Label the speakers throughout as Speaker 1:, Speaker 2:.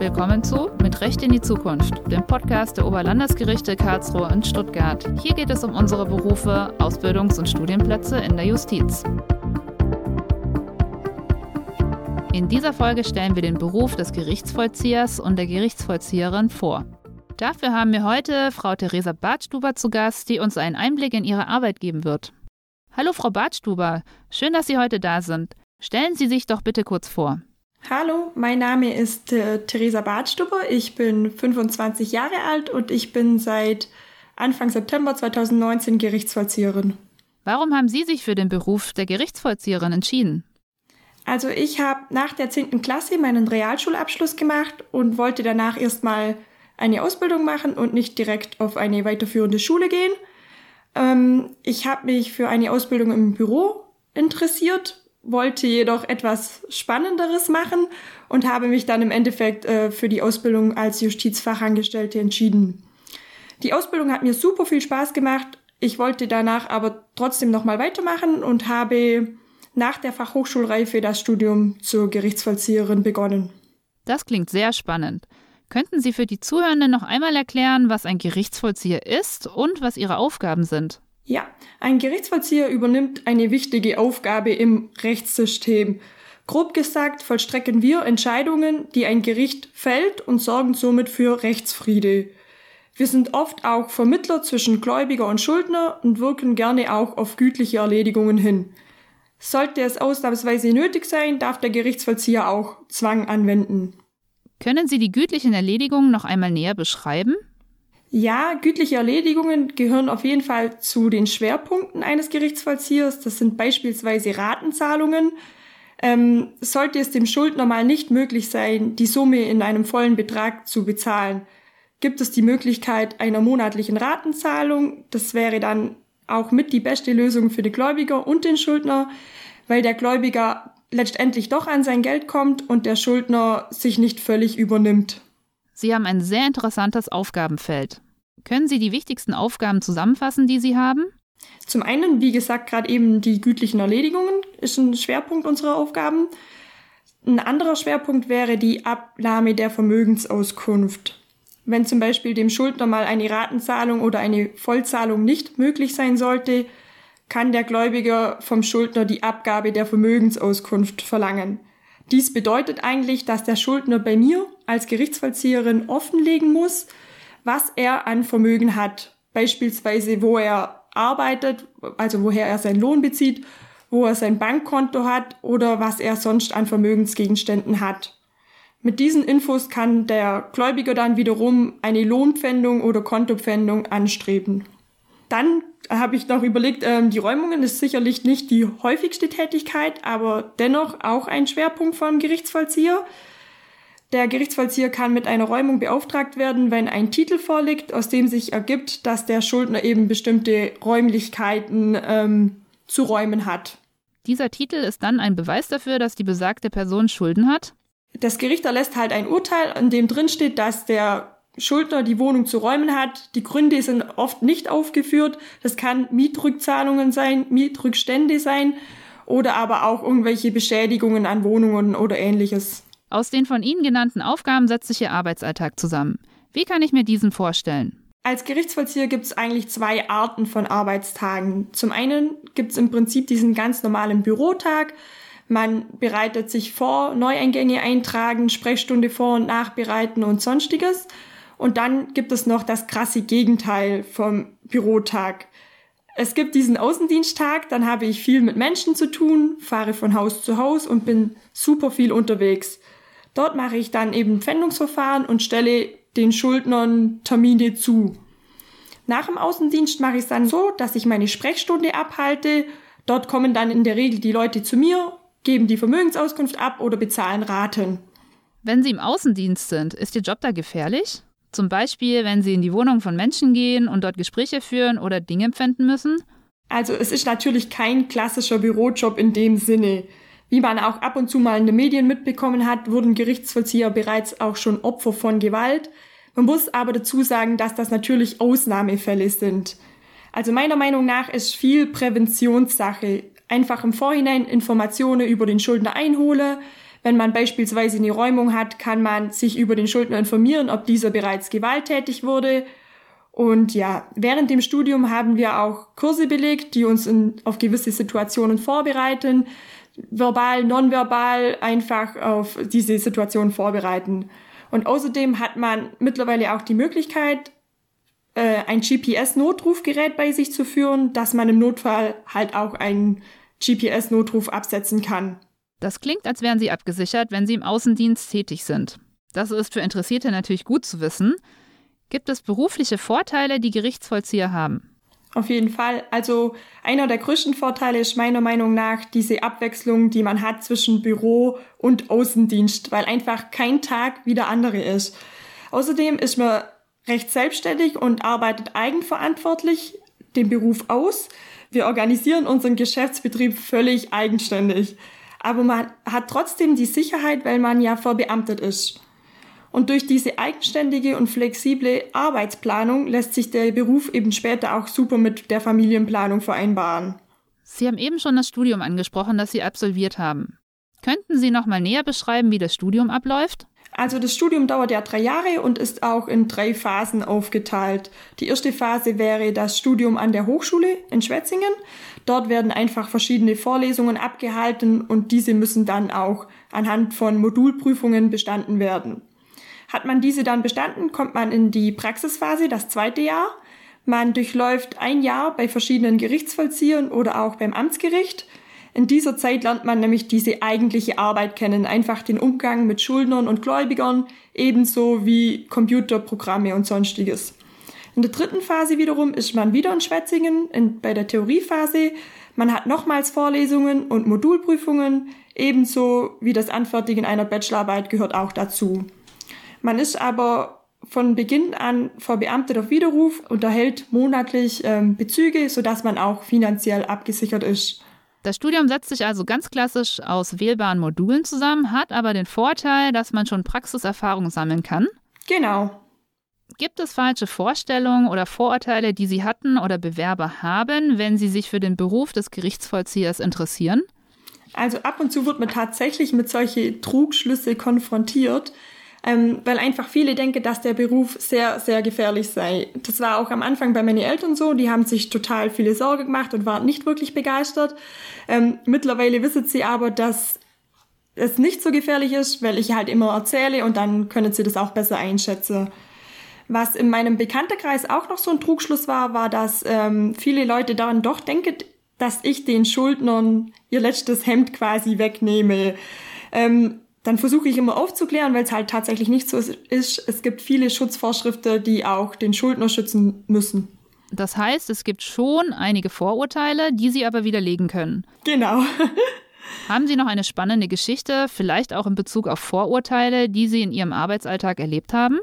Speaker 1: Willkommen zu Mit Recht in die Zukunft, dem Podcast der Oberlandesgerichte Karlsruhe und Stuttgart. Hier geht es um unsere Berufe, Ausbildungs- und Studienplätze in der Justiz. In dieser Folge stellen wir den Beruf des Gerichtsvollziehers und der Gerichtsvollzieherin vor. Dafür haben wir heute Frau Theresa Bartstuber zu Gast, die uns einen Einblick in ihre Arbeit geben wird. Hallo Frau Bartstuber, schön, dass Sie heute da sind. Stellen Sie sich doch bitte kurz vor.
Speaker 2: Hallo, mein Name ist äh, Theresa Bartstuber. Ich bin 25 Jahre alt und ich bin seit Anfang September 2019 Gerichtsvollzieherin.
Speaker 1: Warum haben Sie sich für den Beruf der Gerichtsvollzieherin entschieden?
Speaker 2: Also ich habe nach der 10. Klasse meinen Realschulabschluss gemacht und wollte danach erstmal eine Ausbildung machen und nicht direkt auf eine weiterführende Schule gehen. Ähm, ich habe mich für eine Ausbildung im Büro interessiert wollte jedoch etwas Spannenderes machen und habe mich dann im Endeffekt äh, für die Ausbildung als Justizfachangestellte entschieden. Die Ausbildung hat mir super viel Spaß gemacht. Ich wollte danach aber trotzdem nochmal weitermachen und habe nach der Fachhochschulreife das Studium zur Gerichtsvollzieherin begonnen.
Speaker 1: Das klingt sehr spannend. Könnten Sie für die Zuhörenden noch einmal erklären, was ein Gerichtsvollzieher ist und was Ihre Aufgaben sind?
Speaker 2: Ja, ein Gerichtsvollzieher übernimmt eine wichtige Aufgabe im Rechtssystem. Grob gesagt vollstrecken wir Entscheidungen, die ein Gericht fällt und sorgen somit für Rechtsfriede. Wir sind oft auch Vermittler zwischen Gläubiger und Schuldner und wirken gerne auch auf gütliche Erledigungen hin. Sollte es ausnahmsweise nötig sein, darf der Gerichtsvollzieher auch Zwang anwenden.
Speaker 1: Können Sie die gütlichen Erledigungen noch einmal näher beschreiben?
Speaker 2: Ja, gütliche Erledigungen gehören auf jeden Fall zu den Schwerpunkten eines Gerichtsvollziehers. Das sind beispielsweise Ratenzahlungen. Ähm, sollte es dem Schuldner mal nicht möglich sein, die Summe in einem vollen Betrag zu bezahlen, gibt es die Möglichkeit einer monatlichen Ratenzahlung. Das wäre dann auch mit die beste Lösung für die Gläubiger und den Schuldner, weil der Gläubiger letztendlich doch an sein Geld kommt und der Schuldner sich nicht völlig übernimmt.
Speaker 1: Sie haben ein sehr interessantes Aufgabenfeld. Können Sie die wichtigsten Aufgaben zusammenfassen, die Sie haben?
Speaker 2: Zum einen, wie gesagt, gerade eben die gütlichen Erledigungen ist ein Schwerpunkt unserer Aufgaben. Ein anderer Schwerpunkt wäre die Abnahme der Vermögensauskunft. Wenn zum Beispiel dem Schuldner mal eine Ratenzahlung oder eine Vollzahlung nicht möglich sein sollte, kann der Gläubiger vom Schuldner die Abgabe der Vermögensauskunft verlangen. Dies bedeutet eigentlich, dass der Schuldner bei mir als Gerichtsvollzieherin offenlegen muss, was er an Vermögen hat. Beispielsweise, wo er arbeitet, also woher er seinen Lohn bezieht, wo er sein Bankkonto hat oder was er sonst an Vermögensgegenständen hat. Mit diesen Infos kann der Gläubiger dann wiederum eine Lohnpfändung oder Kontopfändung anstreben. Dann habe ich noch überlegt, ähm, die Räumungen ist sicherlich nicht die häufigste Tätigkeit, aber dennoch auch ein Schwerpunkt vom Gerichtsvollzieher. Der Gerichtsvollzieher kann mit einer Räumung beauftragt werden, wenn ein Titel vorliegt, aus dem sich ergibt, dass der Schuldner eben bestimmte Räumlichkeiten ähm, zu räumen hat.
Speaker 1: Dieser Titel ist dann ein Beweis dafür, dass die besagte Person Schulden hat?
Speaker 2: Das Gericht erlässt halt ein Urteil, in dem drin steht, dass der Schuldner die Wohnung zu räumen hat. Die Gründe sind oft nicht aufgeführt. Das kann Mietrückzahlungen sein, Mietrückstände sein oder aber auch irgendwelche Beschädigungen an Wohnungen oder ähnliches.
Speaker 1: Aus den von Ihnen genannten Aufgaben setzt sich Ihr Arbeitsalltag zusammen. Wie kann ich mir diesen vorstellen?
Speaker 2: Als Gerichtsvollzieher gibt es eigentlich zwei Arten von Arbeitstagen. Zum einen gibt es im Prinzip diesen ganz normalen Bürotag. Man bereitet sich vor, Neueingänge eintragen, Sprechstunde vor- und nachbereiten und sonstiges. Und dann gibt es noch das krasse Gegenteil vom Bürotag. Es gibt diesen Außendiensttag, dann habe ich viel mit Menschen zu tun, fahre von Haus zu Haus und bin super viel unterwegs. Dort mache ich dann eben Pfändungsverfahren und stelle den Schuldnern Termine zu. Nach dem Außendienst mache ich es dann so, dass ich meine Sprechstunde abhalte. Dort kommen dann in der Regel die Leute zu mir, geben die Vermögensauskunft ab oder bezahlen Raten.
Speaker 1: Wenn Sie im Außendienst sind, ist Ihr Job da gefährlich? Zum Beispiel, wenn Sie in die Wohnung von Menschen gehen und dort Gespräche führen oder Dinge empfinden müssen?
Speaker 2: Also es ist natürlich kein klassischer Bürojob in dem Sinne. Wie man auch ab und zu mal in den Medien mitbekommen hat, wurden Gerichtsvollzieher bereits auch schon Opfer von Gewalt. Man muss aber dazu sagen, dass das natürlich Ausnahmefälle sind. Also meiner Meinung nach ist viel Präventionssache. Einfach im Vorhinein Informationen über den Schuldner einhole. Wenn man beispielsweise eine Räumung hat, kann man sich über den Schuldner informieren, ob dieser bereits gewalttätig wurde. Und ja, während dem Studium haben wir auch Kurse belegt, die uns in, auf gewisse Situationen vorbereiten, verbal, nonverbal einfach auf diese Situation vorbereiten. Und außerdem hat man mittlerweile auch die Möglichkeit, äh, ein GPS-Notrufgerät bei sich zu führen, dass man im Notfall halt auch einen GPS-Notruf absetzen kann.
Speaker 1: Das klingt, als wären Sie abgesichert, wenn Sie im Außendienst tätig sind. Das ist für Interessierte natürlich gut zu wissen. Gibt es berufliche Vorteile, die Gerichtsvollzieher haben?
Speaker 2: Auf jeden Fall. Also einer der größten Vorteile ist meiner Meinung nach diese Abwechslung, die man hat zwischen Büro und Außendienst, weil einfach kein Tag wie der andere ist. Außerdem ist man recht selbstständig und arbeitet eigenverantwortlich den Beruf aus. Wir organisieren unseren Geschäftsbetrieb völlig eigenständig. Aber man hat trotzdem die Sicherheit, weil man ja verbeamtet ist. Und durch diese eigenständige und flexible Arbeitsplanung lässt sich der Beruf eben später auch super mit der Familienplanung vereinbaren.
Speaker 1: Sie haben eben schon das Studium angesprochen, das Sie absolviert haben. Könnten Sie noch mal näher beschreiben, wie das Studium abläuft?
Speaker 2: Also das Studium dauert ja drei Jahre und ist auch in drei Phasen aufgeteilt. Die erste Phase wäre das Studium an der Hochschule in Schwetzingen. Dort werden einfach verschiedene Vorlesungen abgehalten und diese müssen dann auch anhand von Modulprüfungen bestanden werden. Hat man diese dann bestanden, kommt man in die Praxisphase, das zweite Jahr. Man durchläuft ein Jahr bei verschiedenen Gerichtsvollziehern oder auch beim Amtsgericht. In dieser Zeit lernt man nämlich diese eigentliche Arbeit kennen, einfach den Umgang mit Schuldnern und Gläubigern, ebenso wie Computerprogramme und sonstiges. In der dritten Phase wiederum ist man wieder in Schwetzingen in, bei der Theoriephase. Man hat nochmals Vorlesungen und Modulprüfungen, ebenso wie das Anfertigen einer Bachelorarbeit gehört auch dazu. Man ist aber von Beginn an verbeamtet auf Widerruf und erhält monatlich ähm, Bezüge, sodass man auch finanziell abgesichert ist.
Speaker 1: Das Studium setzt sich also ganz klassisch aus wählbaren Modulen zusammen, hat aber den Vorteil, dass man schon Praxiserfahrung sammeln kann.
Speaker 2: Genau.
Speaker 1: Gibt es falsche Vorstellungen oder Vorurteile, die Sie hatten oder Bewerber haben, wenn sie sich für den Beruf des Gerichtsvollziehers interessieren?
Speaker 2: Also ab und zu wird man tatsächlich mit solchen Trugschlüsse konfrontiert ähm, weil einfach viele denken, dass der Beruf sehr, sehr gefährlich sei. Das war auch am Anfang bei meinen Eltern so, die haben sich total viele Sorge gemacht und waren nicht wirklich begeistert. Ähm, mittlerweile wissen sie aber, dass es nicht so gefährlich ist, weil ich halt immer erzähle und dann können sie das auch besser einschätzen. Was in meinem Bekanntenkreis auch noch so ein Trugschluss war, war, dass ähm, viele Leute dann doch denken, dass ich den Schuldnern ihr letztes Hemd quasi wegnehme. Ähm, dann versuche ich immer aufzuklären, weil es halt tatsächlich nicht so ist. Es gibt viele Schutzvorschriften, die auch den Schuldner schützen müssen.
Speaker 1: Das heißt, es gibt schon einige Vorurteile, die Sie aber widerlegen können.
Speaker 2: Genau.
Speaker 1: Haben Sie noch eine spannende Geschichte, vielleicht auch in Bezug auf Vorurteile, die Sie in Ihrem Arbeitsalltag erlebt haben?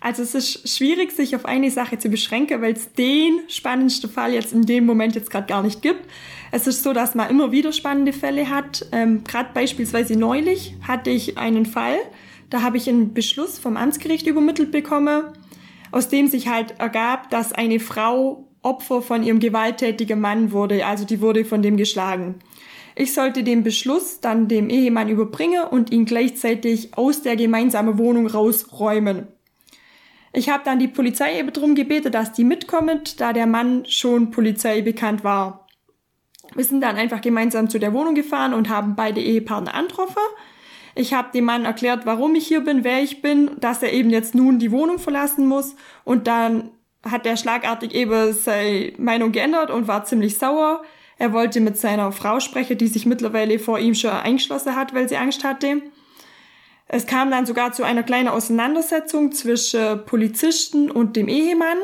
Speaker 2: Also es ist schwierig, sich auf eine Sache zu beschränken, weil es den spannendsten Fall jetzt in dem Moment jetzt gerade gar nicht gibt. Es ist so, dass man immer wieder spannende Fälle hat. Ähm, gerade beispielsweise neulich hatte ich einen Fall, da habe ich einen Beschluss vom Amtsgericht übermittelt bekommen, aus dem sich halt ergab, dass eine Frau Opfer von ihrem gewalttätigen Mann wurde, also die wurde von dem geschlagen. Ich sollte den Beschluss dann dem Ehemann überbringen und ihn gleichzeitig aus der gemeinsamen Wohnung rausräumen. Ich habe dann die Polizei eben darum gebeten, dass die mitkommt, da der Mann schon Polizei bekannt war. Wir sind dann einfach gemeinsam zu der Wohnung gefahren und haben beide Ehepartner angetroffen. Ich habe dem Mann erklärt, warum ich hier bin, wer ich bin, dass er eben jetzt nun die Wohnung verlassen muss. Und dann hat er schlagartig eben seine Meinung geändert und war ziemlich sauer. Er wollte mit seiner Frau sprechen, die sich mittlerweile vor ihm schon eingeschlossen hat, weil sie Angst hatte. Es kam dann sogar zu einer kleinen Auseinandersetzung zwischen Polizisten und dem Ehemann.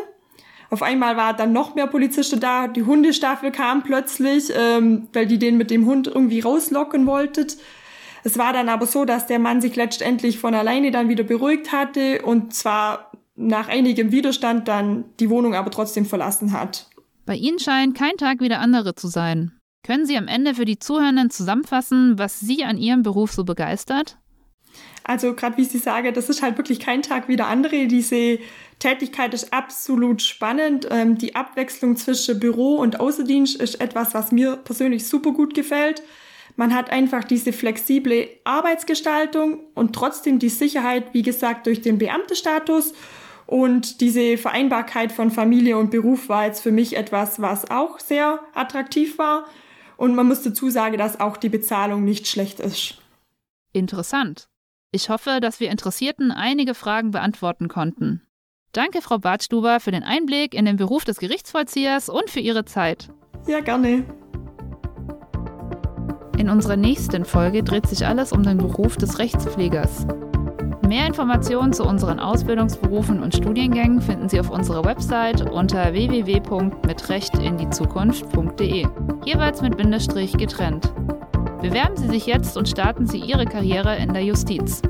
Speaker 2: Auf einmal war dann noch mehr Polizisten da. Die Hundestaffel kam plötzlich, ähm, weil die den mit dem Hund irgendwie rauslocken wollten. Es war dann aber so, dass der Mann sich letztendlich von alleine dann wieder beruhigt hatte und zwar nach einigem Widerstand dann die Wohnung aber trotzdem verlassen hat.
Speaker 1: Bei Ihnen scheint kein Tag wie der andere zu sein. Können Sie am Ende für die Zuhörenden zusammenfassen, was Sie an Ihrem Beruf so begeistert?
Speaker 2: Also gerade wie Sie sagen, das ist halt wirklich kein Tag wie der andere. Diese Tätigkeit ist absolut spannend. Ähm, die Abwechslung zwischen Büro und Außendienst ist etwas, was mir persönlich super gut gefällt. Man hat einfach diese flexible Arbeitsgestaltung und trotzdem die Sicherheit, wie gesagt, durch den Beamtestatus. Und diese Vereinbarkeit von Familie und Beruf war jetzt für mich etwas, was auch sehr attraktiv war. Und man muss dazu sagen, dass auch die Bezahlung nicht schlecht ist.
Speaker 1: Interessant. Ich hoffe, dass wir Interessierten einige Fragen beantworten konnten. Danke, Frau Bartstuber, für den Einblick in den Beruf des Gerichtsvollziehers und für Ihre Zeit.
Speaker 2: Ja, gerne.
Speaker 1: In unserer nächsten Folge dreht sich alles um den Beruf des Rechtspflegers. Mehr Informationen zu unseren Ausbildungsberufen und Studiengängen finden Sie auf unserer Website unter www.mitrechtinDieZukunft.de, jeweils mit Bindestrich getrennt. Bewerben Sie sich jetzt und starten Sie Ihre Karriere in der Justiz.